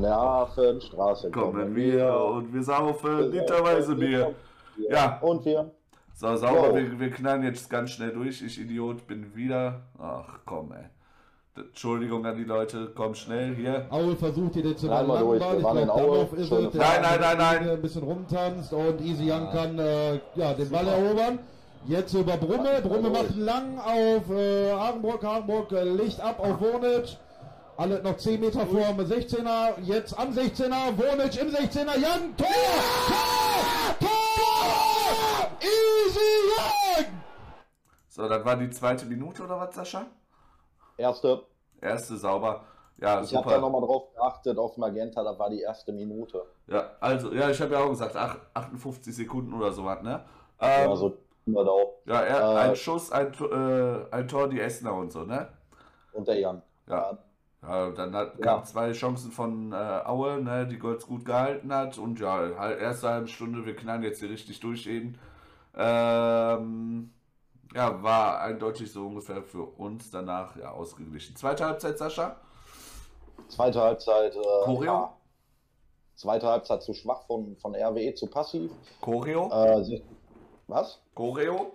Von der Hafenstraße Kommen wir und wir saufen literweise Bier. Ja. Und wir. So, sauber, wir, wir knallen jetzt ganz schnell durch. Ich Idiot bin wieder. Ach komm, ey. Entschuldigung an die Leute, komm schnell hier. Aue versucht hier den zu Nein, mal durch, Ball. wir waren in Aue. ist Nein, nein, nein, nein. Ein bisschen rumtanzt und Easy Young kann äh, ja, den Ball erobern. Jetzt über Brumme. Brumme macht lang auf äh, Hagenburg. Hagenburg äh, Licht ab auf Wurnic. Alle noch 10 Meter vor dem 16er. Jetzt am 16er. Wurnic im 16er. Young. Tor! Tor! Tor! Easy Young! So, das war die zweite Minute oder was, Sascha? Erste. Erste sauber. Ja, Ich habe da super. nochmal drauf geachtet auf Magenta, da war die erste Minute. Ja, also, ja, ich habe ja auch gesagt, ach, 58 Sekunden oder sowas, ne? Ähm, Also immer da auch. ja, er, äh, ein Schuss, ein, Tor- äh, ein Tor, die Essener und so, ne? Und der Jan. Ja. Ja, dann hat, Ja. zwei Chancen von äh, Aue, ne, die Golds gut gehalten hat. Und ja, erste halbe Stunde, wir knallen jetzt hier richtig durch eben. Ähm, ja, war eindeutig so ungefähr für uns danach ja ausgeglichen. Zweite Halbzeit, Sascha? Zweite Halbzeit. Äh, Choreo? Ja. Zweite Halbzeit zu schwach von, von RWE zu passiv. Choreo? Äh, was? Choreo?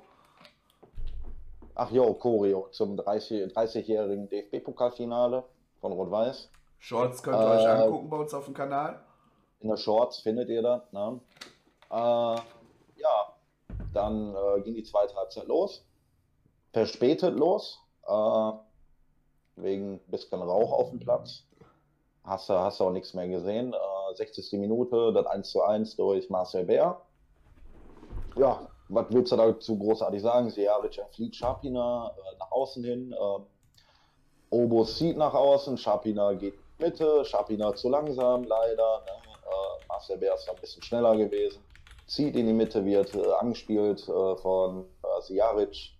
Ach jo, Choreo zum 30 30-jährigen DFB-Pokalfinale von Rot-Weiß. Shorts könnt ihr Äh, euch angucken bei uns auf dem Kanal. In der Shorts findet ihr das. Ne? Äh, ja, dann äh, ging die zweite Halbzeit los. Verspätet los. Äh, wegen bisschen Rauch auf dem Platz. Hast du, hast auch nichts mehr gesehen. Äh, 60. Minute, das 1 zu 1 durch Marcel Bär. Ja, was willst du dazu großartig sagen? Sejaric entflieht Schapina äh, nach außen hin. Obos zieht nach außen, Schapina geht Mitte, Schapina zu langsam, leider. Ne? Äh, Marcel Bär ist ein bisschen schneller gewesen. Zieht in die Mitte, wird äh, angespielt äh, von äh, Sejaric.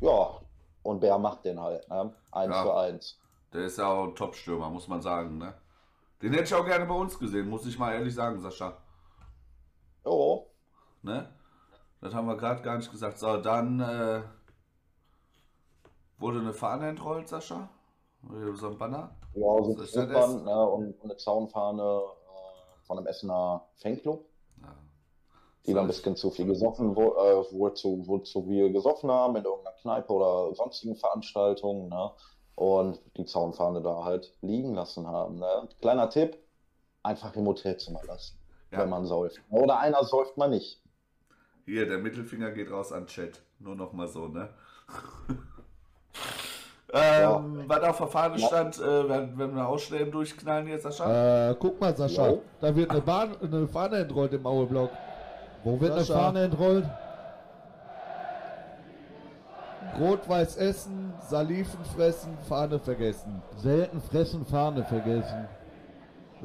Ja, und Bär macht den halt. Ne? 1 Ja. zu 1. Der ist ja auch ein Top-Stürmer, muss man sagen, ne? Den hätte ich auch gerne bei uns gesehen, muss ich mal ehrlich sagen, Sascha. Jo, Ne? Das haben wir gerade gar nicht gesagt. So, dann äh, wurde eine Fahne entrollt, Sascha. Oder So ein Banner. ja, so ein Band, ne? und, eine Zaunfahne äh, von einem Essener Fanclub. Ja. die da ein bisschen zu viel gesoffen, wo, äh, wohl zu, wohl zu viel gesoffen haben in irgendeiner Kneipe oder sonstigen Veranstaltungen, ne? Und die Zaunfahne da halt liegen lassen haben. Ne? Kleiner Tipp, einfach im Hotelzimmer lassen, Ja. wenn man säuft. Oder einer säuft man nicht. Hier, der Mittelfinger geht raus an Chat. Nur noch mal so, ne? ähm, Was auf der Fahne Ja. stand, äh, werden, werden wir auch schnell durchknallen jetzt, Sascha? Äh, guck mal, Sascha, Jo. da wird eine, Bahn, eine Fahne entrollt im Aue-Block. Wo wird Sascha. eine Fahne entrollt? Rot-Weiß Essen, Saliven fressen, Fahne vergessen. Selten fressen, Fahne vergessen.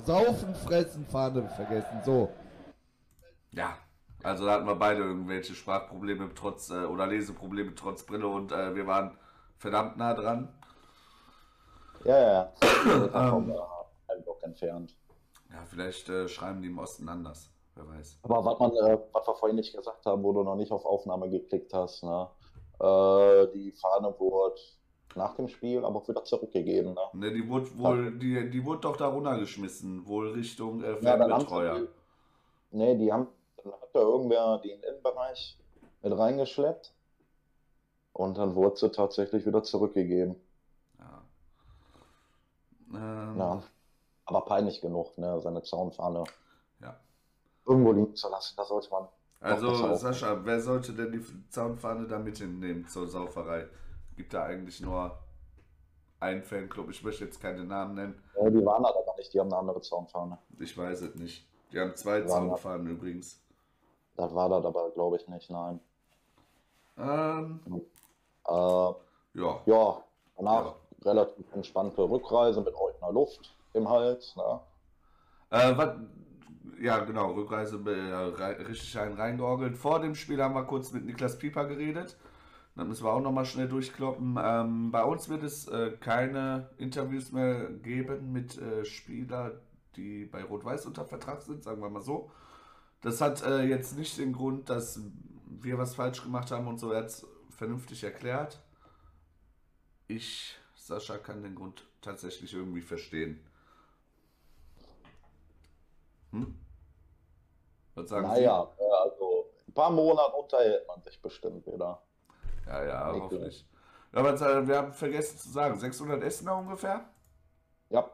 Saufen, fressen, Fahne vergessen. So. Ja. Also da hatten wir beide irgendwelche Sprachprobleme trotz äh, oder Leseprobleme trotz Brille und äh, wir waren verdammt nah dran. Ja, ja. Ähm. Äh, einen Block entfernt. Ja, vielleicht äh, schreiben die im Osten anders. Wer weiß. Aber was man, äh, was wir vorhin nicht gesagt haben, wo du noch nicht auf Aufnahme geklickt hast, ne? Äh, die Fahne wurde nach dem Spiel aber auch wieder zurückgegeben. Ne? Ne, die wurde wohl, die, die wurde doch da runtergeschmissen, wohl Richtung äh, Ja, Fanbetreuer. sie, nee, die haben, dann hat da irgendwer den Innenbereich mit reingeschleppt und dann wurde sie tatsächlich wieder zurückgegeben. Ja. Ähm, Ja. Aber peinlich genug, ne, seine Zaunfahne ja. irgendwo liegen zu lassen, da sollte man. Also, Sascha, wer sollte denn die Zaunfahne da mit hinnehmen zur Sauferei? Gibt da eigentlich nur einen Fanclub? Ich möchte jetzt keine Namen nennen. Ja, die waren halt aber nicht, die haben eine andere Zaunfahne. Ich weiß es nicht. Die haben zwei Ja, Zaunfahnen übrigens. Das war das aber, glaube ich, nicht, nein. Ähm, Äh, ja. ja, danach relativ entspannte Rückreise mit Eutner Luft im Hals. Ne? Äh, wat, ja, genau, Rückreise äh, richtig ein reingeorgelt. Vor dem Spiel haben wir kurz mit Niklas Pieper geredet. Dann müssen wir auch nochmal schnell durchkloppen. Ähm, bei uns wird es äh, keine Interviews mehr geben mit äh, Spielern, die bei Rot-Weiß unter Vertrag sind, sagen wir mal so. Das hat äh, jetzt nicht den Grund, dass wir was falsch gemacht haben und so. Es vernünftig erklärt. Ich, Sascha, kann den Grund tatsächlich irgendwie verstehen. Hm? Was sagen Naja, äh, also ein paar Monate unterhält man sich bestimmt wieder. Sie? Ja, ja, Ich hoffentlich. Ja, was, äh, wir haben vergessen zu sagen, 600 Essener ungefähr? Ja,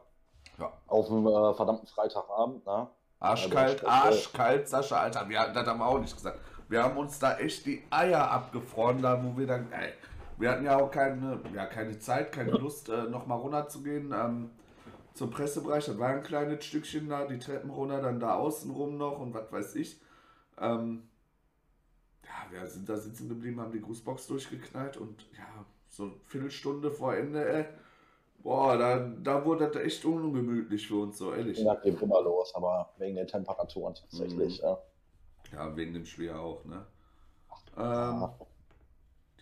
Ja. auf dem äh, verdammten Freitagabend, ne? Arschkalt, das- arschkalt, Sascha, Alter, wir, das haben wir auch nicht gesagt. Wir haben uns da echt die Eier abgefroren, da wo wir dann, ey, wir hatten ja auch keine, ja, keine Zeit, keine Lust, äh, nochmal runterzugehen ähm, zum Pressebereich. Das war ein kleines Stückchen da, die Treppen runter, dann da außen rum noch und was weiß ich. Ähm, ja, wir sind da sitzen geblieben, haben die Grußbox durchgeknallt und ja, so eine Viertelstunde vor Ende, ey, boah, da, da wurde das echt ungemütlich für uns, so ehrlich. Ja, geht immer los, aber wegen den Temperaturen tatsächlich. Mhm. Ja. Ja, wegen dem Spiel auch, ne? Ähm,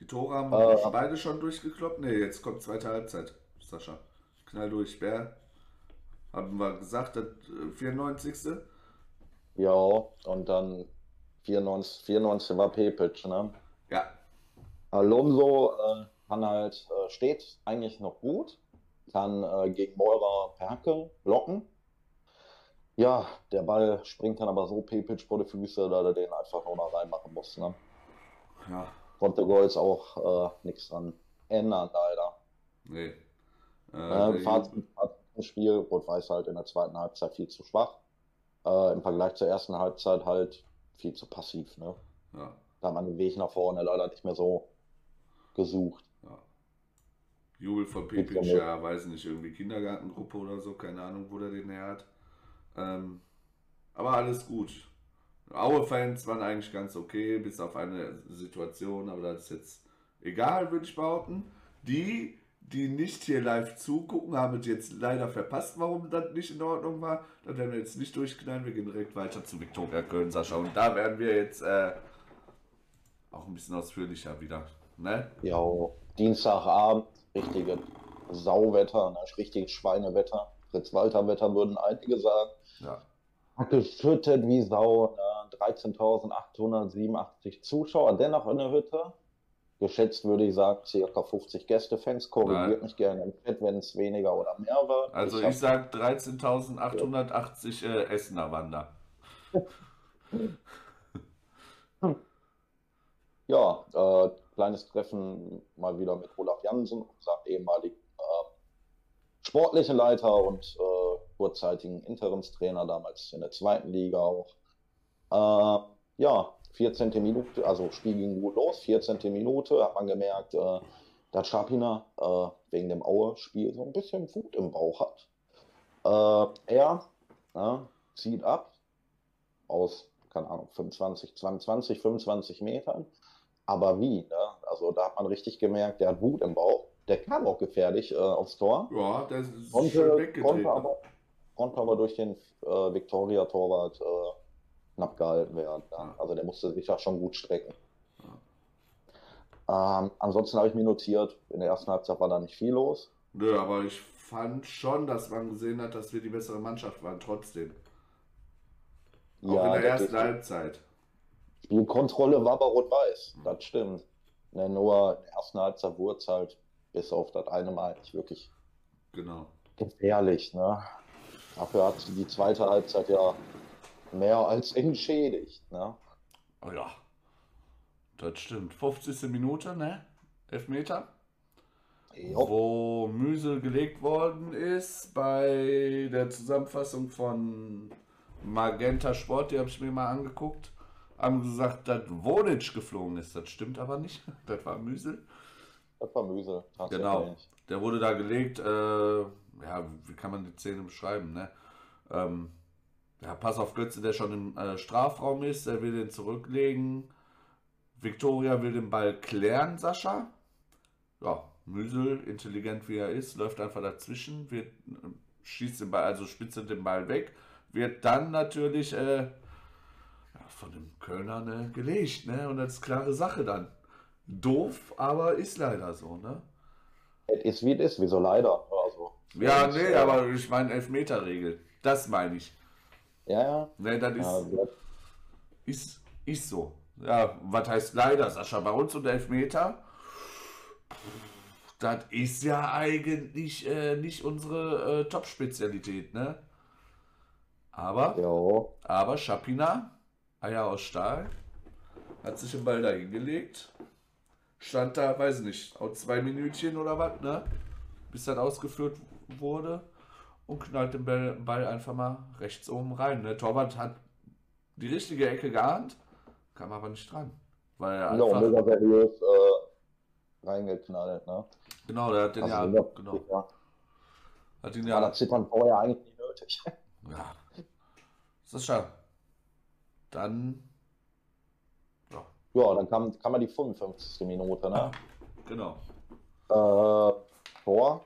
die Tore haben Äh, beide schon durchgekloppt. Ne, jetzt kommt zweite Halbzeit, Sascha. Knall durch, wer? Haben wir gesagt, das äh, 94. ja, und dann 94, 94 war Pepic, ne? Ja, Alonso äh, kann halt, äh, steht eigentlich noch gut, kann äh, gegen Meurer Perke blocken. Ja, der Ball springt dann aber so Pepic vor die Füße, dass er den einfach nur noch reinmachen muss. Ne? ja, Konnte Golds auch äh, nichts dran ändern, leider. nee. Äh, Äh, Fazit Fazit im Spiel, Rot-Weiß halt in der zweiten Halbzeit viel zu schwach. Äh, Im Vergleich zur ersten Halbzeit halt viel zu passiv. Ne? Ja, Da hat man den Weg nach vorne leider nicht mehr so gesucht. ja. Jubel von Pepic, ja, weiß nicht, irgendwie Kindergartengruppe oder so, keine Ahnung, wo der den her hat. Ähm, aber alles gut. Aue-Fans waren eigentlich ganz okay, bis auf eine Situation, aber das ist jetzt egal, würde ich behaupten. Die, die nicht hier live zugucken, haben es jetzt leider verpasst, warum das nicht in Ordnung war. Das werden wir jetzt nicht durchknallen. Wir gehen direkt weiter zu Viktoria Köln, Sascha. Und da werden wir jetzt äh, auch ein bisschen ausführlicher wieder. Ne? Ja, Dienstagabend, richtige Sauwetter, ne? richtiges Schweinewetter. Fritz-Walter-Wetter würden einige sagen. Ja. Hat geschüttet wie Sau. Ne? 13.887 Zuschauer dennoch in der Hütte. Geschätzt würde ich sagen, circa 50 Gästefans. Korrigiert mich gerne im Chat, wenn es weniger oder mehr war. Also hab- ich sag 13.880 äh, Essener Wander. Ja, äh, kleines Treffen mal wieder mit Olaf Jansen, unserem ehemaligen äh, sportlichen Leiter und äh, kurzzeitigen Interimstrainer, damals in der zweiten Liga auch. Äh, ja, 14. Minute, also Spiel ging gut los, 14. Minute, hat man gemerkt, äh, dass Schapina äh, wegen dem Aue-Spiel so ein bisschen Wut im Bauch hat. Äh, er zieht ab aus, keine Ahnung, 25, 22, 25 Metern. Aber wie? Ne? Also da hat man richtig gemerkt, der hat Wut im Bauch. Der kam auch gefährlich äh, aufs Tor. Ja, der ist schön Konnte, weggedreht. konnte, ne? aber, aber durch den äh, Viktoria-Torwart äh, knapp gehalten werden. Ja. Also der musste sich ja schon gut strecken. Ähm, ansonsten habe ich mir notiert, in der ersten Halbzeit war da nicht viel los. Nö, aber ich fand schon, dass man gesehen hat, dass wir die bessere Mannschaft waren, trotzdem. Auch Ja, in der ersten Halbzeit. Spielkontrolle war bei Rot-Weiß, das stimmt. Ne, nur in der ersten Halbzeit wurde es halt bis auf das eine Mal nicht wirklich Genau. gefährlich. Ne? Dafür hat die zweite Halbzeit ja mehr als entschädigt. Ne? Oh ja. Das stimmt. 50. Minute, ne? Elfmeter. Jo. Wo Müsel gelegt worden ist bei der Zusammenfassung von Magenta Sport, die habe ich mir mal angeguckt. Haben gesagt, dass Wonic geflogen ist. Das stimmt aber nicht. Das war Müsel. Das war Müsel. Genau. Der wurde da gelegt, äh, ja, wie kann man die Szene beschreiben, ne? Ähm, ja, pass auf Götze, der schon im äh, Strafraum ist, er will den zurücklegen. Viktoria will den Ball klären, Sascha. Ja, Müsel, intelligent wie er ist, läuft einfach dazwischen, wird, äh, schießt den Ball, also spitzelt den Ball weg, wird dann natürlich äh, ja, von dem Kölner ne, gelegt, ne? Und das ist klare Sache dann. Doof, aber ist leider so, ne? Es ist wie es ist, wieso leider. Ja, und, nee, aber ich meine Elfmeterregel. Das meine ich. Ja, ja. Ne, das ist, ja ist, ist so. Ja, was heißt leider, Sascha? Bei uns und Elfmeter, das ist ja eigentlich äh, nicht unsere äh, Top-Spezialität, ne? Aber, Jo. aber Schapina, Eier aus Stahl, hat sich den Ball da hingelegt. Stand da, weiß nicht, auch zwei Minütchen oder was, ne? Bis dann ausgeführt wurde und knallt den Ball, einfach mal rechts oben rein. Der Torwart hat die richtige Ecke geahnt, kam aber nicht dran. Weil er Ja, einfach, mega seriös äh, reingeknallt, ne? genau, der hat den Also, ja, mega genau, hat ihn War ja, das Zittern vorher eigentlich nicht nötig. ja. Sascha, dann, ja, Ja, dann kam, kam mal die 55. Minute, ne? genau. Äh, Tor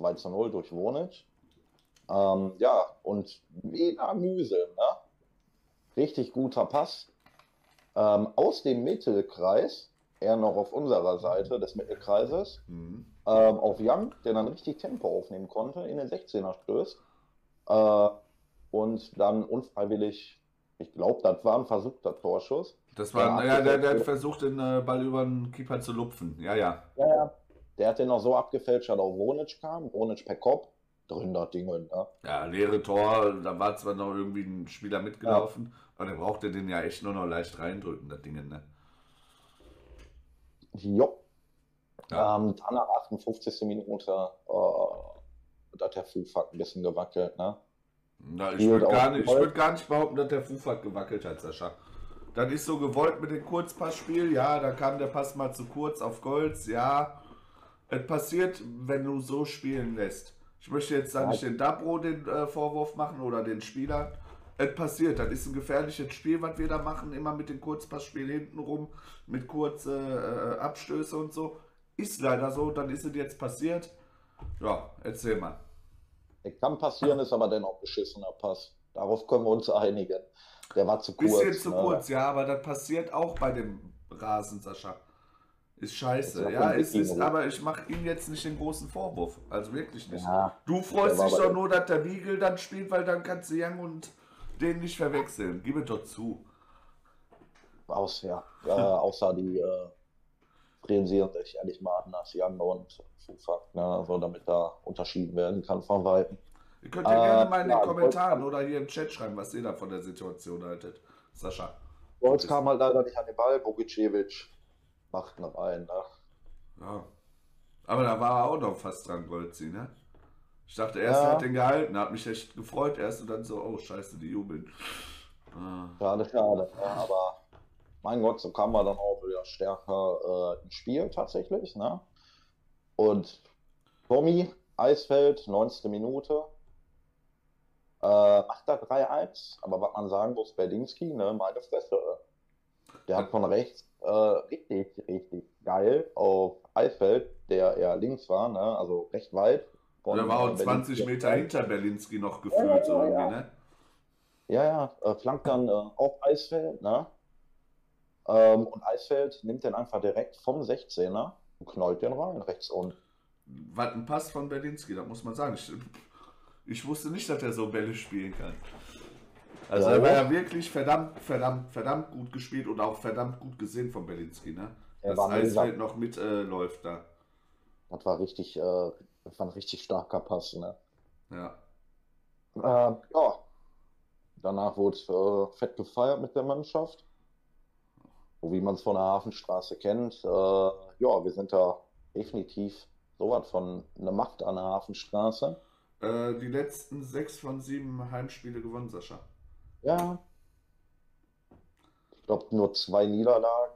2 zu 0 durch Wonic. Ähm, ja, und mega Mühsel, ne? Richtig guter Pass. Ähm, aus dem Mittelkreis, eher noch auf unserer Seite des Mittelkreises, Mhm. ähm, auf Young, der dann richtig Tempo aufnehmen konnte, in den 16er stößt. Äh, und dann unfreiwillig, ich glaube, das war ein versuchter Torschuss. Das war, Ja, ja, der, der hat versucht, den äh, Ball über den Keeper zu lupfen. Ja, ja. Ja, ja. Der hat den noch so abgefälscht, dass auch Wonic kam. Wonic per Kopf, drin das Ding. Ne? Ja, leere Tor, da war zwar noch irgendwie ein Spieler mitgelaufen, aber der brauchte den ja echt nur noch leicht reindrücken, das Ding, ne? Jo. Ja. Ähm, dann nach 58. Minute äh, da hat der Fußfuck ein bisschen gewackelt. Ne? Na, ich würde gar, nicht- ich würd gar nicht behaupten, dass der Fufak gewackelt hat, Sascha. Das ist so gewollt mit dem Kurzpassspiel, ja, da kam der Pass mal zu kurz auf Golds, ja. Es passiert, wenn du so spielen lässt. Ich möchte jetzt da nicht den Dabro den äh, Vorwurf machen oder den Spieler. Es passiert, das ist ein gefährliches Spiel, was wir da machen, immer mit dem Kurzpassspiel hintenrum, mit kurze äh, Abstöße und so. Ist leider so, dann ist es jetzt passiert. Ja, erzähl mal. Kann passieren, ist aber dennoch beschissener Pass. Darauf können wir uns einigen. Der war zu kurz. Bisschen zu ne? kurz, ja, aber das passiert auch bei dem Rasen, Sascha. Ist scheiße. Ja Ja, es ist, aber ich mache ihm jetzt nicht den großen Vorwurf. Also wirklich nicht. Ja, Du freust dich doch nur, dass der Wiegel dann spielt, weil dann kannst du Young und den nicht verwechseln. Gib es doch zu. aus, ja. äh, außer die äh, priorisieren sich ehrlich mal anders, Young und Fußfuck. Ne? Also damit da unterschieden werden kann von Weitem. Ihr könnt ja Äh, gerne mal in den ja, Kommentaren oder hier im Chat schreiben, was ihr da von der Situation haltet. Sascha. Golds kam halt leider nicht an den Ball. Bogicevic macht ihn rein. Ne? Ja. Aber da war er auch noch fast dran, Golzi, ne? Ich dachte erst, Ja. er hat den gehalten, hat mich echt gefreut erst und dann so, oh scheiße, die jubeln. Ah. Schade, schade. Ne? Aber mein Gott, so kam man dann auch wieder stärker äh, ins Spiel tatsächlich. Ne? Und Tommy, Eisfeld, 19. Minute. Äh, macht da 3-1, aber was man sagen muss, Berlinski, ne, meine Fresse. Der hat von rechts äh, richtig, richtig geil auf Eisfeld, der eher links war, ne, also recht weit. Der war auch äh, 20 Berlinski Meter hinter Berlinski noch Ja, gefühlt, so ja, irgendwie, ja. ne? Ja, ja, äh, flankt dann äh, auf Eisfeld, ne? Ähm, und Eisfeld nimmt den einfach direkt vom 16er und knallt den rein, rechts unten. Was ein Pass von Berlinski, das muss man sagen. Ich, ich wusste nicht, dass er so Bälle spielen kann. Also Ja. er war ja wirklich verdammt, verdammt, verdammt gut gespielt und auch verdammt gut gesehen von Berlinski, ne? Er mega. Eisfeld noch mitläuft äh, da. Das war richtig, äh, das war ein richtig starker Pass, ne? Ja. Ähm, ja, danach wurde äh, fett gefeiert mit der Mannschaft. So wie man es von der Hafenstraße kennt. Äh, ja, wir sind da definitiv sowas von eine Macht an der Hafenstraße. Äh, die letzten sechs von sieben Heimspiele gewonnen, Sascha. Ja. Ich glaube, nur zwei Niederlagen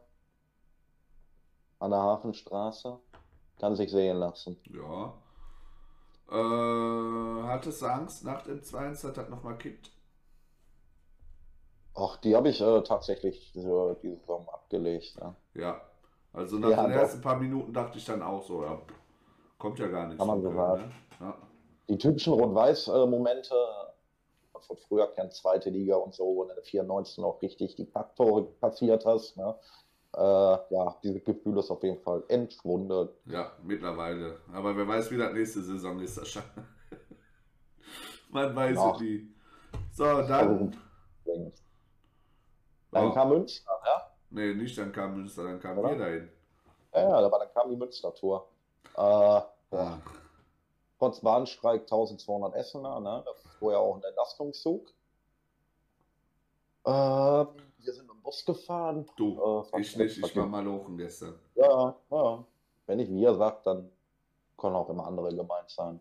an der Hafenstraße. Kann sich sehen lassen. Ja. Äh, hattest du Angst nach dem 2-1, dass das nochmal kippt? Ach, die habe ich äh, tatsächlich so die Saison abgelegt. Ne? Ja. Also nach Ja, den doch. ersten paar Minuten dachte ich dann auch so, ja, kommt ja gar nichts. Kann man so ne? Ja. Die typischen Rot-Weiß-Momente von früher kennt zweite Liga und so, wo du in der 94 noch richtig die Packtore kassiert hast. Ne? Äh, ja, dieses Gefühl ist auf jeden Fall entschwunden. Ja, mittlerweile. Aber wer weiß, wie das nächste Saison ist, Sascha. Man weiß Ja. es nie. So, dann. Dann Oh, kam Münster, ja? nee, nicht dann kam Münster, dann kamen wir dahin. Ja, ja, aber dann kam die Münster-Tour. Äh, Ach, trotz Bahnstreik 1200 Essener, ne? das vorher auch ein Entlastungszug. Ähm, wir sind im Bus gefahren. Du, Äh, ich nicht, ich war mal hochen gestern. Ja, ja. Wenn ich wir sagt, dann können auch immer andere gemeint sein.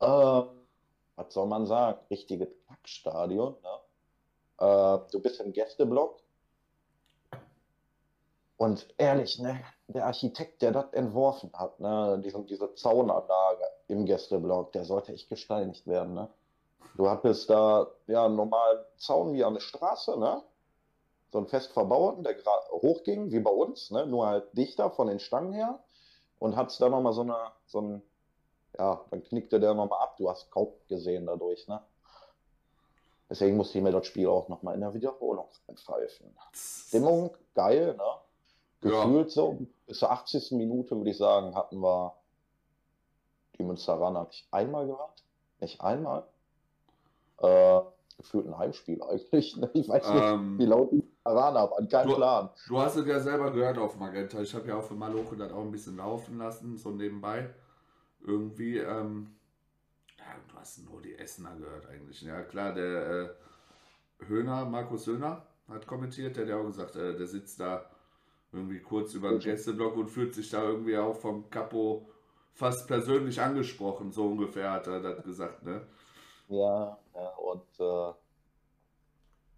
Ja. Ähm, was soll man sagen? Richtiges Packstadion, ne? Äh, du bist im Gästeblock. Und ehrlich, ne, der Architekt, der das entworfen hat, ne, diese, diese Zaunanlage im Gästeblock, der sollte echt gesteinigt werden, ne? Du hattest da ja einen normalen Zaun wie an der Straße, ne? So einen fest verbauten, der gerade hochging, wie bei uns, ne? Nur halt dichter von den Stangen her. Und hattest da nochmal so eine, so ein, ja, dann knickte der nochmal ab. Du hast kaum gesehen dadurch, ne? Deswegen musste ich mir das Spiel auch nochmal in der Wiederholung reinpfeifen. Stimmung, geil, ne? Ja. Gefühlt so, bis zur 80. Minute, würde ich sagen, hatten wir die Münsteraner nicht einmal gehabt. Nicht einmal. Äh, gefühlt ein Heimspiel eigentlich. Ne? Ich weiß nicht, Ähm, wie laut die Münsteraner waren. Kein du- Plan. Du hast es ja selber gehört auf Magenta. Ich habe ja auch für Maloche das auch ein bisschen laufen lassen, so nebenbei. Irgendwie, ähm, ja, du hast nur die Essener gehört eigentlich. Ja, klar, der äh, Höhner, Markus Höhner, hat kommentiert, der hat ja auch gesagt, äh, der sitzt da irgendwie kurz über den. Gästeblock und fühlt sich da irgendwie auch vom Capo fast persönlich angesprochen, so ungefähr hat er das gesagt, ne? Ja, ja, und äh,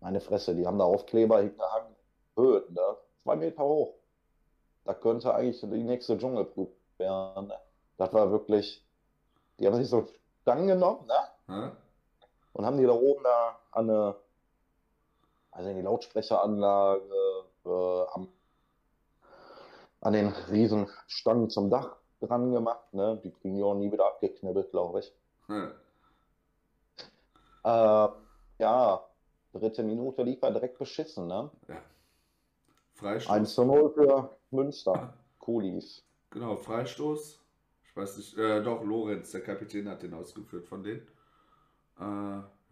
meine Fresse, die haben da Aufkleber hingehangen. Höhen, ne? Zwei Meter hoch. Da könnte eigentlich die nächste Dschungelprüfung werden. Das war wirklich, die haben sich so Stangen genommen, ne? Hä? Und haben die da oben da an eine, also in die Lautsprecheranlage, äh, am, an den riesen Stangen zum Dach dran gemacht, ne? Die kriegen die auch nie wieder abgeknibbelt, glaube ich. Hä? Äh, ja, dritte Minute lief er direkt beschissen, ne? Ja. Freistoß. 1 zu 0 für Münster. Coolies. Genau, Freistoß. Ich weiß nicht, äh, doch, Lorenz, der Kapitän, hat den ausgeführt von denen. Äh,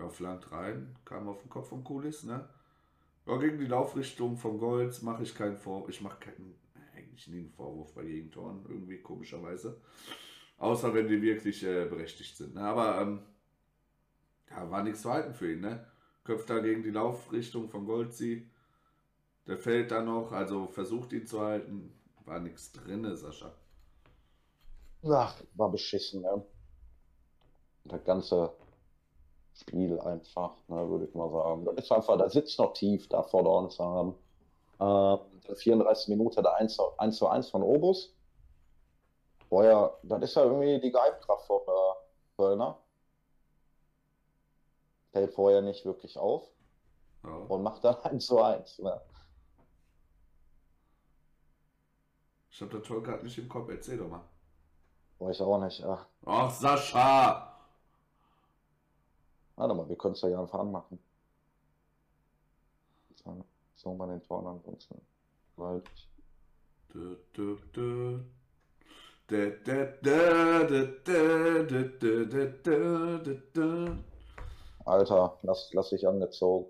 ja, flankt rein, kam auf den Kopf von Kulis, ne? Ja, gegen die Laufrichtung von Golds mache ich keinen Vorwurf. Ich mache keinen, eigentlich nie einen Vorwurf bei Gegentoren, irgendwie komischerweise. Außer wenn die wirklich äh, berechtigt sind. Ne? Aber ähm, ja, war nichts zu halten für ihn, ne? Köpft da gegen die Laufrichtung von Goldsy. Der fällt da noch, also versucht ihn zu halten. War nichts drin, Sascha. Ach, war beschissen, ne? Das ganze Spiel einfach, ne, würde ich mal sagen. Das ist einfach, da sitzt noch tief, da vor uns haben. Äh, in 34 Minute der 1 zu 1, zu 1 von Obus. Vorher, das ist ja irgendwie die Geheimkraft von der Kölner. Fällt vorher nicht wirklich auf Ja. und macht dann 1 zu 1. Ne? Ich habe das Tor gerade nicht im Kopf. Erzähl doch mal. Weiß ich auch nicht. Ach, Ach, Sascha! warte mal, wir können es ja einfach anmachen. So, Song bei den Toren ansonsten. Weil Dö, dö, dö. Alter, lass, lass dich angezogen.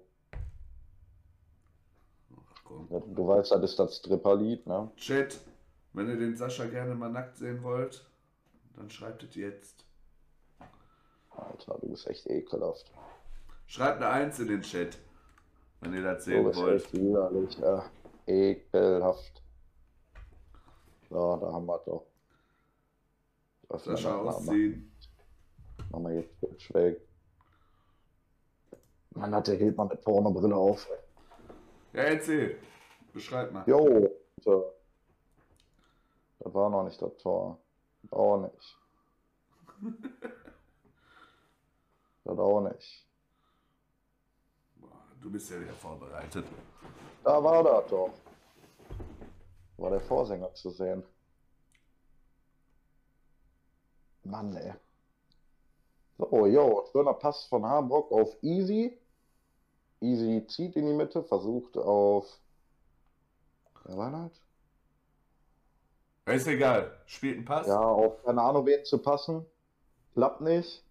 Ach, du weißt, das ist das Stripperlied, ne? Chat, wenn ihr den Sascha gerne mal nackt sehen wollt, dann schreibt es jetzt. Alter, du bist echt ekelhaft. Schreibt eine Eins in den Chat wenn ihr das sehen bist wollt. widerlich, ja. Ekelhaft. So, da haben wir es doch. Sascha das mal. ausziehen. Machen wir jetzt Twitch weg. Man hat der Hildmann mit Pornobrille auf. Ja, erzähl. Beschreib mal. Jo. Das war noch nicht das Tor. Das auch nicht. Das auch nicht. Du bist ja wieder vorbereitet. Da war das doch. War der Vorsänger zu sehen. Mann, ey. So, jo, schöner Pass von Harbrock auf Easy. Easy zieht in die Mitte, versucht auf. Wer war das? Ist egal. Spielt einen Pass. Ja, auf keine Ahnung wen zu passen. Klappt nicht.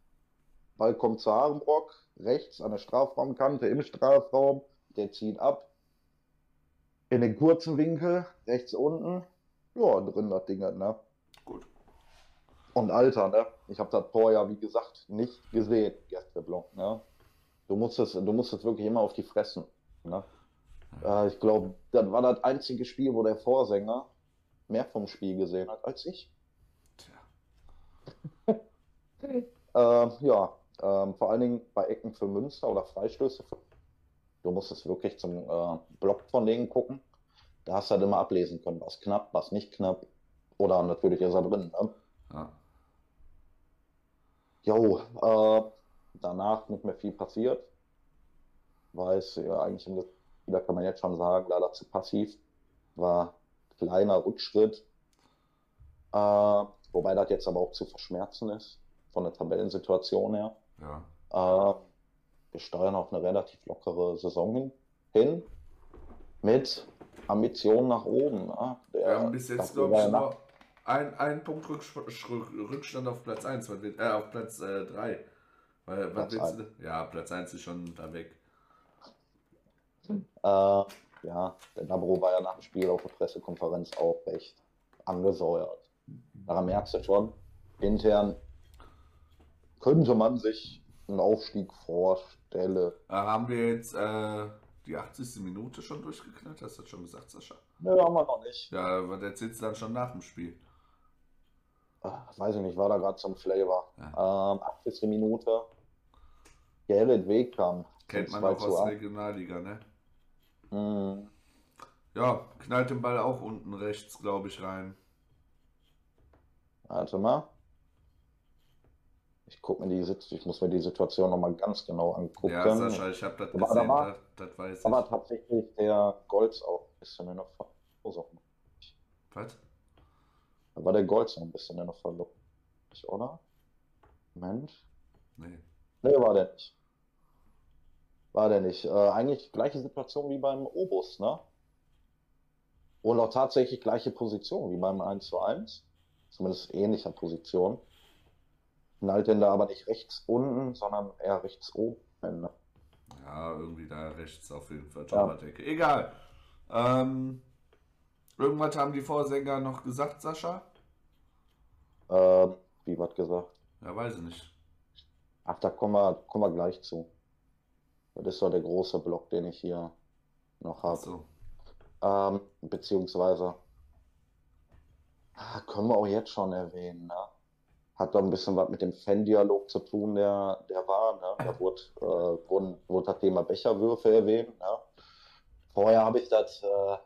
Ball kommt zu Harenbrock, rechts an der Strafraumkante im Strafraum. Der zieht ab. In den kurzen Winkel, rechts unten. Ja, drin das Ding, ne? Gut. Und Alter, ne? Ich habe das ja, wie gesagt, nicht gesehen, Gästeblock, ne? du musstest, du musstest wirklich immer auf die Fressen. Ne? Äh, ich glaube, das war das einzige Spiel, wo der Vorsänger mehr vom Spiel gesehen hat als ich. Tja. Äh, ja, ähm, vor allen Dingen bei Ecken für Münster oder Freistöße. Für, du musstest wirklich zum äh, Block von denen gucken. Da hast du halt immer ablesen können, was knapp, was nicht knapp. Oder natürlich ist er drin. Ne? Ja. Jo, äh, danach nicht mehr viel passiert. Weil es ja eigentlich, im da kann man jetzt schon sagen, leider zu passiv. War kleiner Rückschritt. Äh, wobei das jetzt aber auch zu verschmerzen ist, von der Tabellensituation her. Ja. Äh, wir steuern auf eine relativ lockere Saison hin, mit Ambitionen nach oben. Ne? Der, Wir haben bis jetzt, glaube ich, nur ein, ein Punkt Rückstand auf Platz 1, weil wir- äh, auf Platz 3. weil, was Platz willst du? Ja, Platz 1 ist schon da weg. Äh, ja, der Nabro war ja nach dem Spiel auf der Pressekonferenz auch recht angesäuert. Daran merkst du schon, intern könnte man sich einen Aufstieg vorstellen. Äh, haben wir jetzt äh, die 80. Minute schon durchgeknallt? Hast du das schon gesagt, Sascha? Ne, haben wir noch nicht. Ja, aber der sitzt dann schon nach dem Spiel. Ah, weiß ich nicht, war da gerade zum Flavor. Ja. Ähm, 80. Minute. Gerrit Wegkamp. Kennt man 2 auch aus 1. Regionalliga, ne? Mhm. Ja, knallt den Ball auch unten rechts, glaube ich, rein. Warte mal. Ich guck mir die ich muss mir die Situation nochmal ganz genau angucken. Ja, Sascha, ich habe das Aber da gesehen, war- das, das weiß Aber ich. tatsächlich der Golds auch ein bisschen in der Verlosung. Was? Da war der Golds noch ein bisschen in der Verlosung, oder? Moment. Nee. Nee, war der nicht. War der nicht. Äh, eigentlich gleiche Situation wie beim Obus, ne? Und auch tatsächlich gleiche Position wie beim 1 zu 1. Zumindest ähnlicher Position. Knallt den da aber nicht rechts unten, sondern eher rechts oben. Ne? Ja, irgendwie da rechts auf jeden Fall. Ja. Egal. Ähm, irgendwas haben die Vorsänger noch gesagt, Sascha? Ähm, wie wird gesagt? Ja, weiß ich nicht. Ach, da kommen wir, kommen wir gleich zu. Das ist so der große Block, den ich hier noch habe. Achso. Ähm, beziehungsweise, ah, können wir auch jetzt schon erwähnen, ne? Hat doch ein bisschen was mit dem Fan-Dialog zu tun, der, der war, ne? Da wurde, äh, wurden, wurde das Thema Becherwürfe erwähnt, ne? Vorher habe ich das äh,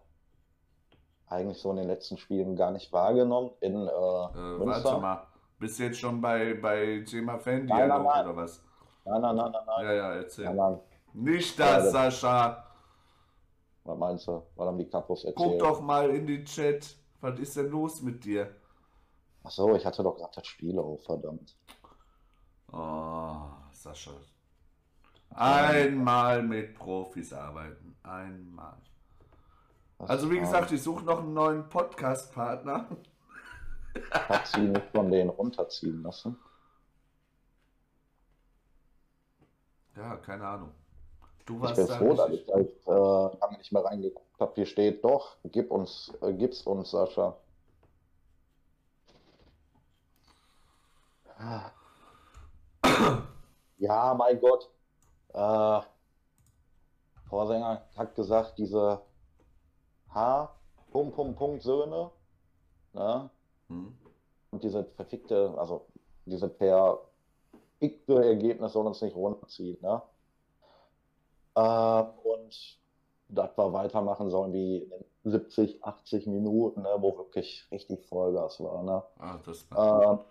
eigentlich so in den letzten Spielen gar nicht wahrgenommen. In äh, Äh, warte mal. Bist du jetzt schon bei, bei Thema Fan-Dialog oder was? Nein, nein, nein, nein, nein. Ja, ja, erzähl. nein, nein. Nicht Ja, das, das- Sascha. Was meinst du? Was haben die Kapos Guck erzählt? doch mal in den Chat. Was ist denn los mit dir? Ach so, ich hatte doch gerade das Spiel auf, verdammt. Oh, Sascha. Einmal mit Profis arbeiten. Einmal. Also wie gesagt, ich suche noch einen neuen Podcast-Partner. Hat sie nicht von denen runterziehen lassen. Ja, keine Ahnung. Du Ich warst bin da froh, dass ich halt äh, lange nicht mehr reingeguckt habe. Hier steht doch, gib uns, äh, gib's uns, Sascha. Ja, mein Gott. Äh, Vorsänger hat gesagt, diese H, Punkt, Punkt, Punkt, Söhne, ne? Hm? Und diese verfickte, also diese perfekte Ergebnis soll uns nicht runterziehen, ne? Ähm, und das wir weitermachen sollen wie in 70, 80 Minuten, ne, wo wirklich richtig Vollgas war, ne? Ah, das war. Ja.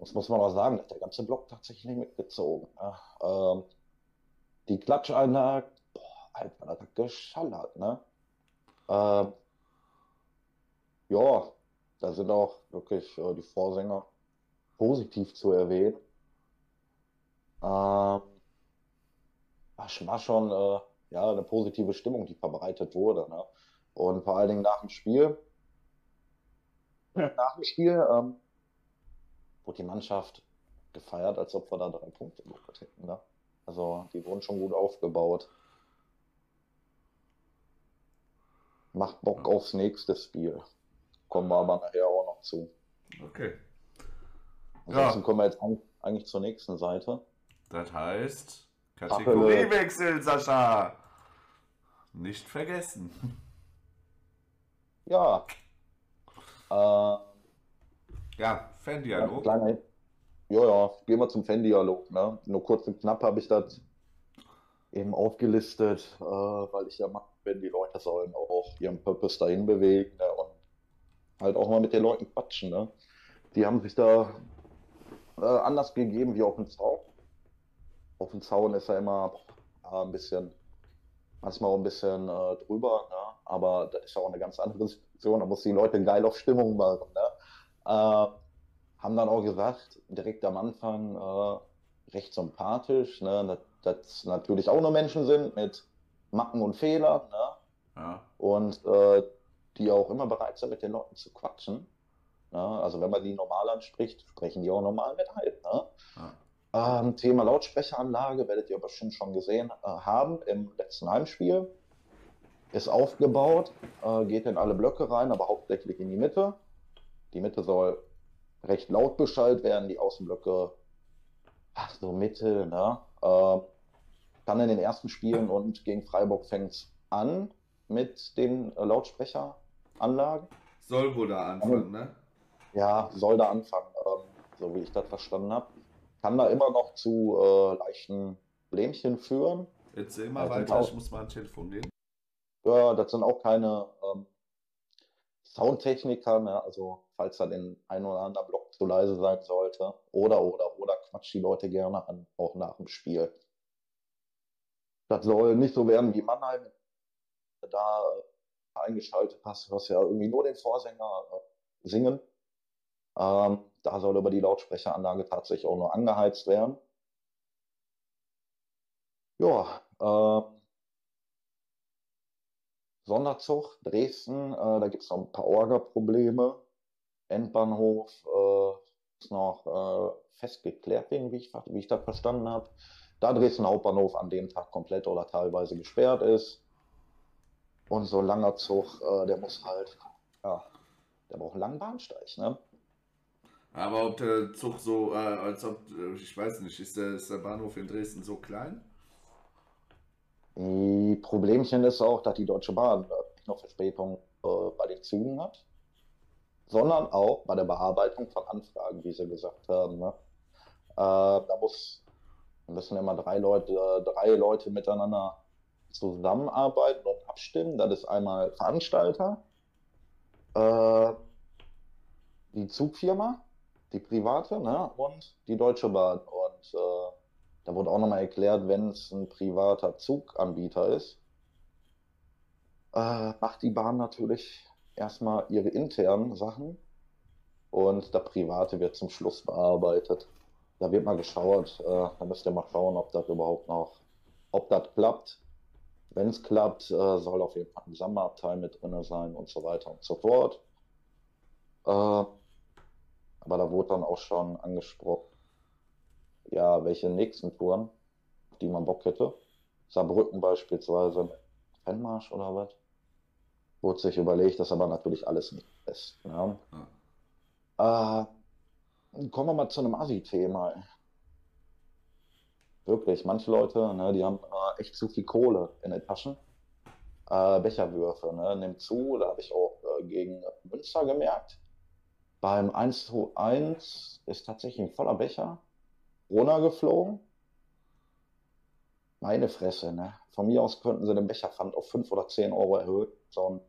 Das muss man auch sagen, dass der ganze Block tatsächlich mitgezogen. Ne? Ähm, die Klatscheinlage, boah, Alter, das hat geschallert, ne? Ähm, ja, da sind auch wirklich äh, die Vorsänger positiv zu erwähnen. Ähm, war schon- war schon äh, ja, eine positive Stimmung, die verbreitet wurde. Ne? Und vor allen Dingen nach dem Spiel, nach dem Spiel ähm, wurde die Mannschaft gefeiert, als ob wir da drei Punkte geholt hätten. Ne? Also die wurden schon gut aufgebaut. Macht Bock Ja. aufs nächste Spiel. Kommen wir aber nachher auch noch zu. Okay. Ansonsten Ja. kommen wir jetzt eigentlich zur nächsten Seite. Das heißt, Kategoriewechsel, Sascha. Nicht vergessen. Ja. Äh, Ja, Fan-Dialog. Kleiner, ja, ja, gehen wir zum Fan-Dialog. Ne? Nur kurz und knapp habe ich das eben aufgelistet, äh, weil ich ja mag, wenn die Leute sollen auch ihren Purpose dahin bewegen ne? und halt auch mal mit den Leuten quatschen. Ne? Die haben sich da äh, anders gegeben wie auf dem Zaun. Auf dem Zaun ist ja immer ja, ein bisschen, manchmal auch ein bisschen äh, drüber, ne? aber das ist ja auch eine ganz andere Situation. Da muss die Leute geil auf Stimmung machen. Ne? Äh, haben dann auch gesagt, direkt am Anfang, äh, recht sympathisch, ne, dass das natürlich auch nur Menschen sind mit Macken und Fehlern, ne, Ja. und äh, die auch immer bereit sind, mit den Leuten zu quatschen. Ne? Also wenn man die normal anspricht, sprechen die auch normal mit ein. Ne? Ja. Ähm, Thema Lautsprecheranlage werdet ihr bestimmt schon gesehen äh, haben im letzten Heimspiel. Ist aufgebaut, äh, geht in alle Blöcke rein, aber hauptsächlich in die Mitte. Die Mitte soll recht laut beschallt werden, die Außenblöcke ach, so Mitte. Ne? Äh, dann in den ersten Spielen und gegen Freiburg fängt es an mit den äh, Lautsprecheranlagen. Soll wohl da anfangen, ne? Ja, soll da anfangen, ähm, so wie ich das verstanden habe. Kann da immer noch zu äh, leichten Problemchen führen. Mal Ja, sind weiter, auch- ich muss mal ans Telefon gehen. Ja, das sind auch keine Soundtechniker, ne? also falls da den ein oder anderen Block zu leise sein sollte. Oder, oder, oder quatsch die Leute gerne an, auch nach dem Spiel. Das soll nicht so werden wie Mannheim. Da äh, eingeschaltet hast, hörst ja irgendwie nur den Vorsänger äh, singen. Ähm, da soll über die Lautsprecheranlage tatsächlich auch nur angeheizt werden. Ja, ähm, Sonderzug, Dresden, äh, da gibt es noch ein paar Orga-Probleme. Endbahnhof äh, ist noch äh, festgeklärt, wie ich, wie ich das verstanden habe. Da Dresden Hauptbahnhof an dem Tag komplett oder teilweise gesperrt ist. Und so ein langer Zug, äh, der muss halt, ja, der braucht einen langen Bahnsteig, ne? Aber ob der Zug so, äh, als ob, äh, ich weiß nicht, ist der, ist der Bahnhof in Dresden so klein? Die Problemchen ist auch, dass die Deutsche Bahn äh, nur Verspätung äh, bei den Zügen hat, sondern auch bei der Bearbeitung von Anfragen, wie sie gesagt haben. Ne? Äh, da muss, müssen immer drei Leute, äh, drei Leute miteinander zusammenarbeiten und abstimmen. Das ist einmal Veranstalter, äh, die Zugfirma, die private ne? und die Deutsche Bahn. Und äh, da wurde auch nochmal erklärt, wenn es ein privater Zuganbieter ist, äh, macht die Bahn natürlich erstmal ihre internen Sachen und der private wird zum Schluss bearbeitet. Da wird mal geschaut, äh, da müsst ihr mal schauen, ob das überhaupt noch, ob das klappt. Wenn es klappt, äh, soll auf jeden Fall ein Sammelabteil mit drin sein und so weiter und so fort. Äh, aber da wurde dann auch schon angesprochen, ja, welche nächsten Touren, auf die man Bock hätte. Saarbrücken beispielsweise, Fanmarsch oder was. Wurde sich überlegt, das ist aber natürlich alles nicht fest. Ne? Äh, kommen wir mal zu einem Assi-Thema. Wirklich, manche Leute, ne, die haben äh, echt zu viel Kohle in den Taschen. Äh, Becherwürfe, ne, nimmt zu, da habe ich auch äh, gegen Münster gemerkt. Beim 1 zu 1 ist tatsächlich ein voller Becher runtergeflogen. Meine Fresse, ne? Von mir aus könnten sie den Becherpfand auf 5 oder 10 Euro erhöhen. So ein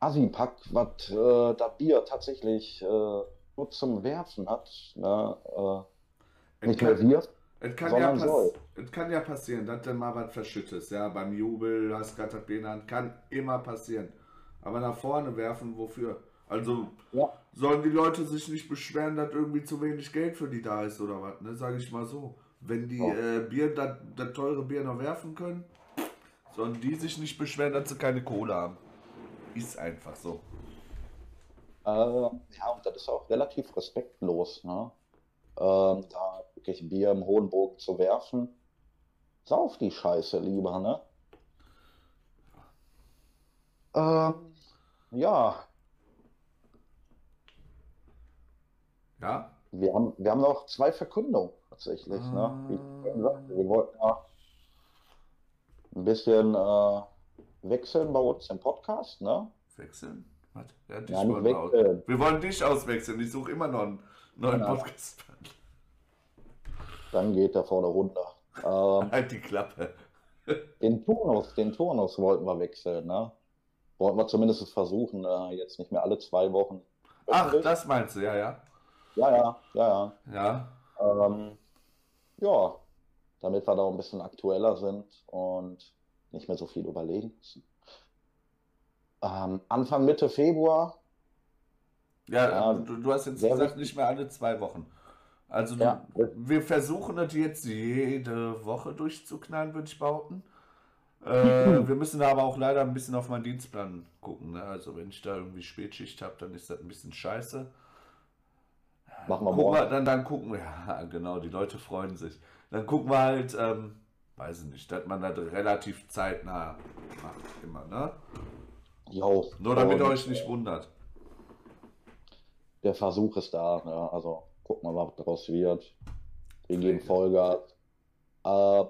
Assi-Pack, was äh, das Bier tatsächlich äh, nur zum Werfen hat, ne? äh, Es nicht mehr kann, wirft. es kann, ja, soll. es kann ja passieren, dass du mal was verschüttest. Ja, beim Jubel hast gerade das Bier in der Hand, kann immer passieren. Aber nach vorne werfen, wofür? Also Ja. sollen die Leute sich nicht beschweren, dass irgendwie zu wenig Geld für die da ist oder was, ne? Sage ich mal so. Wenn die Ja. äh, Bier, das das teure Bier noch werfen können, sollen die sich nicht beschweren, dass sie keine Kohle haben. Ist einfach so. Äh, ja, und das ist auch relativ respektlos, ne? Ähm, da wirklich Bier im hohen Bogen zu werfen. Sauf die Scheiße lieber, ne? Ähm, ja, Ja? Wir haben, wir haben noch zwei Verkündungen tatsächlich. Ne? Ich vorhin sagte, wir wollten ja ein bisschen äh, wechseln bei uns im Podcast. Ne? Wechseln? Was? Ja, dich Ja, wollen wechseln. wir wollen dich auswechseln. Ich suche immer noch einen neuen Genau. podcast Dann geht der vorne runter. Ähm, Halt die Klappe. den Turnus, den Turnus wollten wir wechseln. Ne? Wollten wir zumindest versuchen, äh, jetzt nicht mehr alle zwei Wochen. Ach, das meinst du, ja, ja. Ja, ja, ja, Ja. ja. Ähm, ja, damit wir da ein bisschen aktueller sind und nicht mehr so viel überlegen müssen. Ähm, Anfang Mitte Februar, Ja, Ja, du, du hast jetzt gesagt, wichtig. nicht mehr alle zwei Wochen. Also du, Ja. wir versuchen das jetzt jede Woche durchzuknallen, würde ich behaupten. Äh, wir müssen da aber auch leider ein bisschen auf meinen Dienstplan gucken. Ne? Also wenn ich da irgendwie Spätschicht habe, dann ist das ein bisschen scheiße. Machen wir Gucken wir, morgen. dann, dann gucken wir, ja genau, die Leute freuen sich. Dann gucken wir halt, ähm, weiß ich nicht, dass man das relativ zeitnah macht, immer, ne? Jo, Nur damit ihr euch nicht wundert. Der Versuch ist da. Ne? Also gucken wir mal, was daraus wird. Wir geben Vollgas. Äh,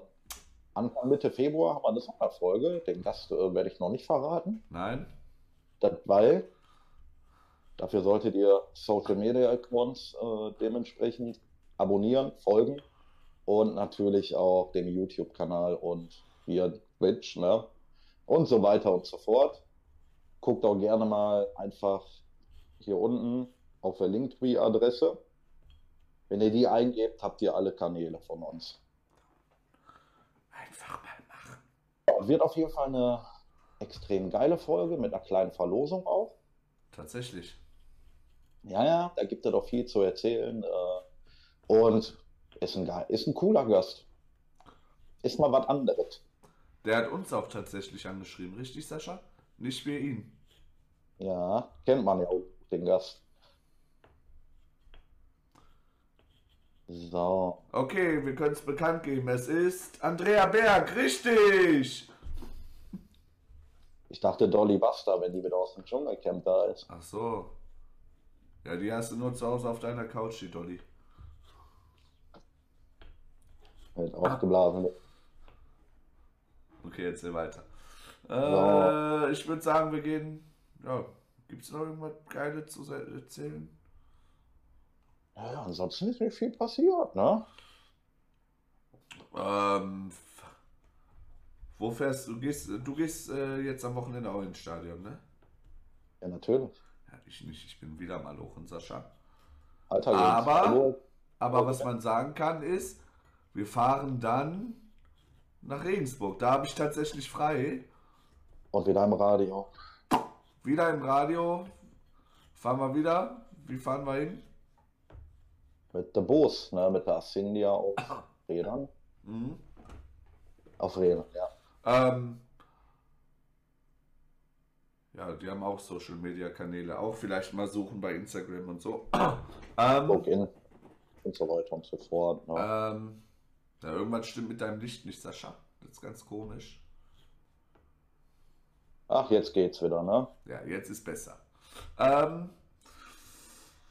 Anfang Mitte Februar haben wir eine Sonderfolge. Den Gast äh, werde ich noch nicht verraten. Nein? Das, weil dafür solltet ihr Social Media Accounts äh, dementsprechend abonnieren, folgen und natürlich auch den YouTube-Kanal und via Twitch, ne? Und so weiter und so fort. Guckt auch gerne mal einfach hier unten auf der Linktree-Adresse. Wenn ihr die eingebt, habt ihr alle Kanäle von uns. Einfach mal machen. Ja, Wird auf jeden Fall eine extrem geile Folge mit einer kleinen Verlosung auch. Tatsächlich. Ja, ja, da gibt es doch viel zu erzählen. Äh, und ist ein, ist ein cooler Gast. Ist mal was anderes. Der hat uns auch tatsächlich angeschrieben, richtig, Sascha? Nicht wir ihn. Ja, kennt man ja auch den Gast. So, Okay, wir können es bekannt geben. Es ist Andrea Berg, richtig! ich dachte Dolly Buster, wenn die wieder aus dem Dschungelcamp da ist. Ach so. Ja, die hast du nur zu Hause auf deiner Couch, die Dolly. Mit aufgeblasen. Okay, erzähl weiter. Äh, ich würde sagen, wir gehen. Ja, gibt es noch irgendwas Geiles zu erzählen? Ja, ansonsten ist nicht viel passiert, ne? Ähm, wo fährst du? Gehst, du gehst äh, jetzt am Wochenende auch ins Stadion, ne? Ja, natürlich. Ich nicht. Ich bin wieder mal hoch in Sascha. Alter, Aber-. Aber was man sagen kann ist, wir fahren dann nach Regensburg. Da habe ich tatsächlich frei. Und wieder im Radio. Wieder im Radio. Fahren wir wieder. Wie fahren wir hin? Mit der Bus, ne? Mit der Ascendia auf Rädern. Mhm. Auf Rädern, ja. Ähm, ja, die haben auch Social Media Kanäle. Auch vielleicht mal suchen bei Instagram und so. ähm, Login und so weiter und so fort. Ne? ähm, ja, irgendwas stimmt mit deinem Licht nicht, Sascha. Das ist ganz komisch. Ach, jetzt geht's wieder, ne? Ja, jetzt ist besser. Ähm,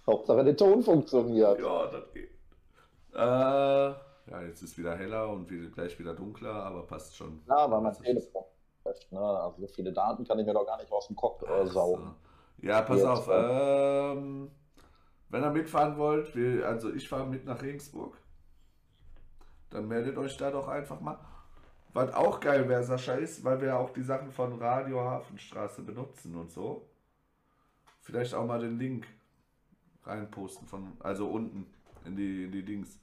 Hauptsache der Ton funktioniert. Ja, das geht. Äh, ja, jetzt ist wieder heller und wieder, gleich wieder dunkler, aber passt schon. Ja, weil mein Telefon. Ne? Also so viele Daten kann ich mir doch gar nicht aus dem Kopf äh, saugen. so. Ja, pass Jetzt, auf. Ähm, wenn ihr mitfahren wollt, wir, also ich fahre mit nach Regensburg, dann meldet euch da doch einfach mal. Was auch geil wäre, Sascha, ist, weil wir ja auch die Sachen von Radio Hafenstraße benutzen und so. Vielleicht auch mal den Link reinposten von, also unten in die, in die Dings.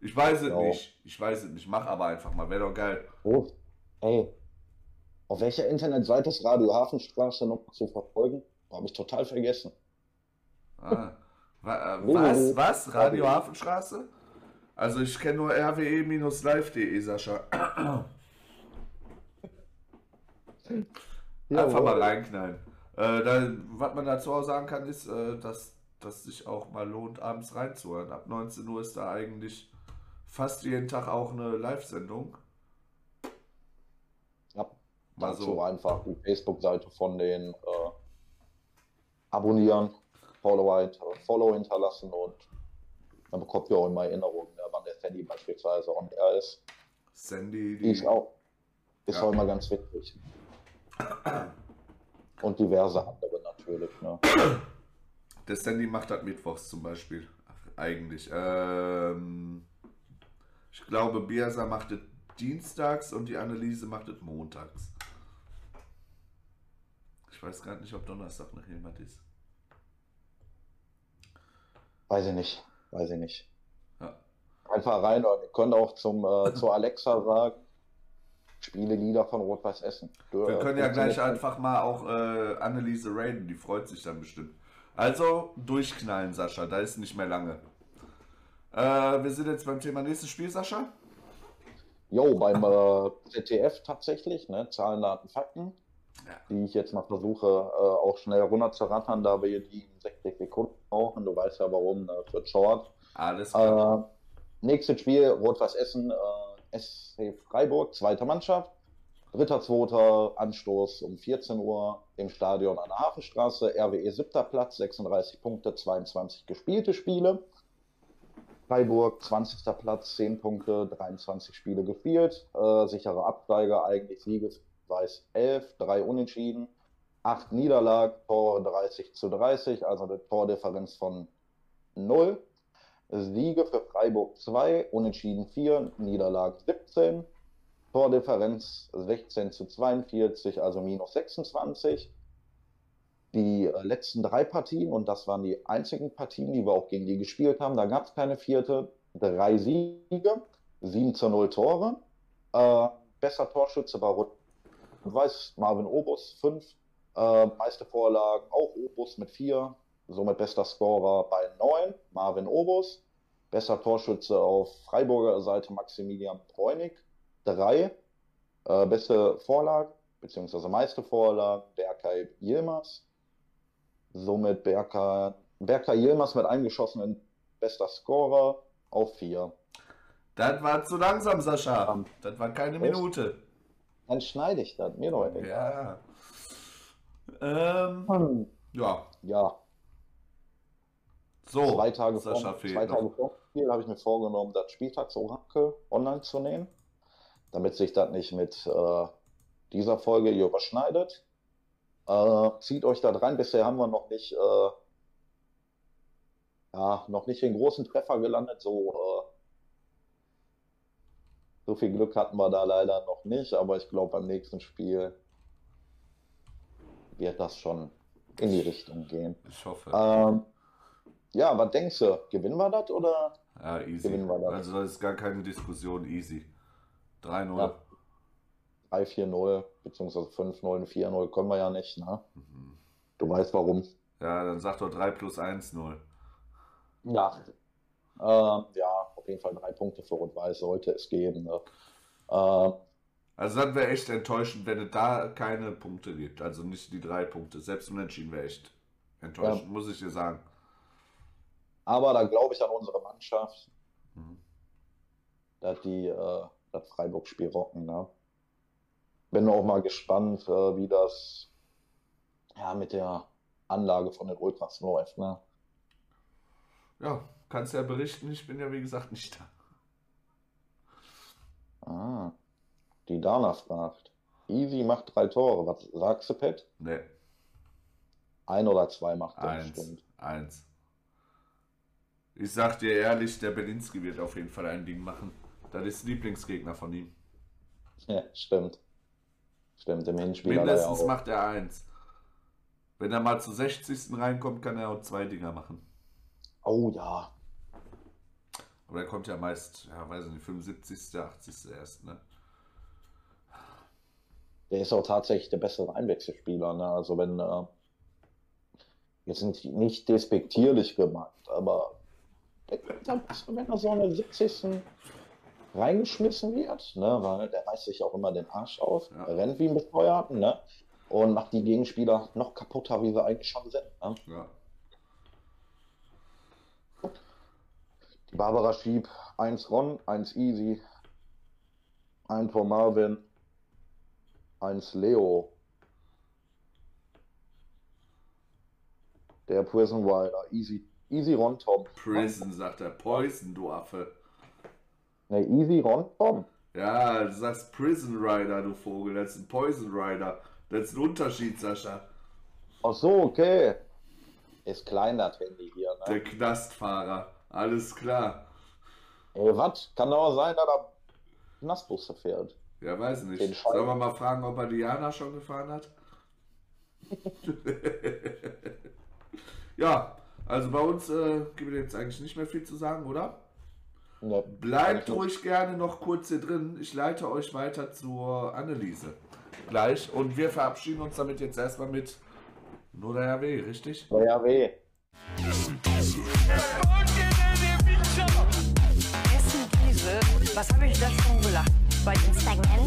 Ich weiß es Ja. nicht. Ich weiß es nicht. Mach aber einfach mal. Wäre doch geil. Oh, ey, auf welcher Internetseite ist Radio Hafenstraße noch zu verfolgen? Habe ich total vergessen. Ah. Äh, Was? Was? Radio Hafenstraße? Also ich kenne nur rwe-live.de, Sascha. Einfach mal reinknallen. Äh, da, was man dazu auch sagen kann, ist, äh, dass das sich auch mal lohnt, abends reinzuhören. Ab 19 Uhr ist da eigentlich fast jeden Tag auch eine Live-Sendung. Dazu so. einfach die Facebook-Seite von den äh, abonnieren, Follow, halt- Follow hinterlassen und Man bekommt ja auch immer Erinnerungen, ne, wann der Sandy beispielsweise und er ist. Sandy, Die ist auch, ist Ja. auch immer ganz witzig. Und diverse andere natürlich. Ne? Der Sandy macht das mittwochs zum Beispiel. Eigentlich. Ähm, ich glaube, Biasa macht es dienstags und die Anneliese macht es montags. Ich weiß gerade nicht, ob Donnerstag noch jemand ist. Weiß ich nicht. Weiß ich nicht. Ja. Einfach rein. Ihr könnt auch zum, äh, zur Alexa sagen, spiele Lieder von Rot-Weiß Essen. Wir können ja gleich einfach mal auch äh, Anneliese raiden, die freut sich dann bestimmt. Also durchknallen, Sascha, da ist nicht mehr lange. Äh, wir sind jetzt beim Thema nächstes Spiel, Sascha. Jo, beim äh, ZDF tatsächlich, ne? Zahlen, Daten, Fakten. Die ich jetzt mal versuche, äh, auch schnell runter zu rattern, da wir die in 60 Sekunden brauchen. Du weißt ja warum, ne? Für Short. Alles klar. Äh, nächstes Spiel, Rot-Weiß Essen, äh, SC Freiburg, zweite Mannschaft. Dritter, zweiter Anstoß um 14 Uhr im Stadion an der Hafenstraße. RWE siebter Platz, 36 Punkte, 22 gespielte Spiele. Freiburg 20. Platz, 10 Punkte, 23 Spiele gespielt. Äh, sichere Absteiger, eigentlich Siegesweis 11, 3 Unentschieden, 8 Niederlagen, Tore 30 zu 30, also eine Tordifferenz von 0. Siege für Freiburg 2, Unentschieden 4, Niederlagen 17. Tordifferenz 16 zu 42, also minus 26. Die äh, letzten drei Partien, und das waren die einzigen Partien, die wir auch gegen die gespielt haben, da gab es keine vierte. Drei Siege, 7 zu 0 Tore. Äh, besser Torschütze war Rot Weiß Marvin Obus 5. Äh, meiste Vorlagen auch Obus mit 4. Somit bester Scorer bei 9, Marvin Obus. Bester Torschütze auf Freiburger Seite Maximilian Bräunig, 3. Äh, beste Vorlage, beziehungsweise meiste Vorlagen, Berkay Yilmaz. Somit Berkay, Berkay Yilmaz mit eingeschossenen bester Scorer auf 4. Das war zu langsam, Sascha. Das war keine? Minute. Dann schneide ich das, mir doch egal. Ja. Ähm, Hm. ja. Ja, So, zwei Tage vor, zwei Tage vor Spiel habe ich mir vorgenommen, das Spieltagsorakel online zu nehmen, damit sich das nicht mit äh, dieser Folge hier überschneidet. Äh, zieht euch da rein. Bisher haben wir noch nicht, äh, ja, noch nicht den großen Treffer gelandet. So, äh, so viel Glück hatten wir da leider noch nicht, aber ich glaube, beim nächsten Spiel wird das schon in die Richtung gehen. Ich hoffe. Ähm, ja, was denkst du? Gewinnen wir das oder? ja, easy. gewinnen wir das. Also, das ist gar keine Diskussion. Easy. 3-0. Ja. 3-4-0, beziehungsweise 5-0, 4-0 können wir ja nicht, ne? Mhm. Du weißt warum. Ja, dann sag doch 3 plus 1-0. Ja. Ähm, ja, auf jeden Fall drei Punkte für Rot-Weiß sollte es geben. Ne? Ähm, Also, dann wäre echt enttäuschend, wenn es da keine Punkte gibt. Also nicht die drei Punkte. Selbst unentschieden wäre echt enttäuschend, muss ich dir sagen. aber da glaube ich an unsere Mannschaft, Mhm. dass die äh, das Freiburg-Spiel rocken. Ne? Bin auch mal gespannt, äh, wie das ja, mit der Anlage von den Ultras läuft. Ne? Ja, kannst ja berichten. Ich bin ja, wie gesagt, nicht da. Ah, die Dana fragt. Easy macht drei Tore. Was sagst du, Pet? Ne, Ein oder zwei macht er eins. bestimmt. Eins. Ich sag dir ehrlich, der Belinski wird auf jeden Fall ein Ding machen. Das ist Lieblingsgegner von ihm. Ja, stimmt. Stimmt, im Hinspiel er Mindestens auch. macht er eins. Wenn er mal zu 60. reinkommt, kann er auch zwei Dinger machen. Oh ja. Aber er kommt ja meist, ja, weiß ich nicht, 75., 80. erst, ne? Der ist auch tatsächlich der bessere Einwechselspieler. Ne? Also wenn, äh, jetzt nicht, nicht despektierlich gemeint, aber wenn er so eine 70. reingeschmissen wird, ne? weil der reißt sich auch immer den Arsch auf, Ja. rennt wie ein Bescheuerten ne? und macht die Gegenspieler noch kaputter, wie sie eigentlich schon sind. Ne? Ja. Barbara Schieb, 1 Ron, 1 Easy, ein Tor Marvin, 1 Leo. Der Prison Rider, Easy Easy Ron Tom. Prison, sagt er. Poison, du Affe. Ne, Easy Ron Tom. Ja, du sagst Prison Rider, du Vogel. Das ist ein Poison Rider. Das ist ein Unterschied, Sascha. Ach so, okay. Ist klein, das Handy hier, ne? Der Knastfahrer. Alles klar. Ey, was? Kann doch sein, dass er Knastbusse fährt. Ja, weiß nicht. Sollen wir mal fragen, ob er Diana schon gefahren hat? ja, also bei uns äh, gibt es jetzt eigentlich nicht mehr viel zu sagen, oder? Ne. Bleibt ruhig gerne noch kurz hier drin. Ich leite euch weiter zur Anneliese. Gleich. Und wir verabschieden uns damit jetzt erstmal mit Nur der RW, richtig? nicht. Ja, Was habe ich das schon gelacht? Bei Instagram?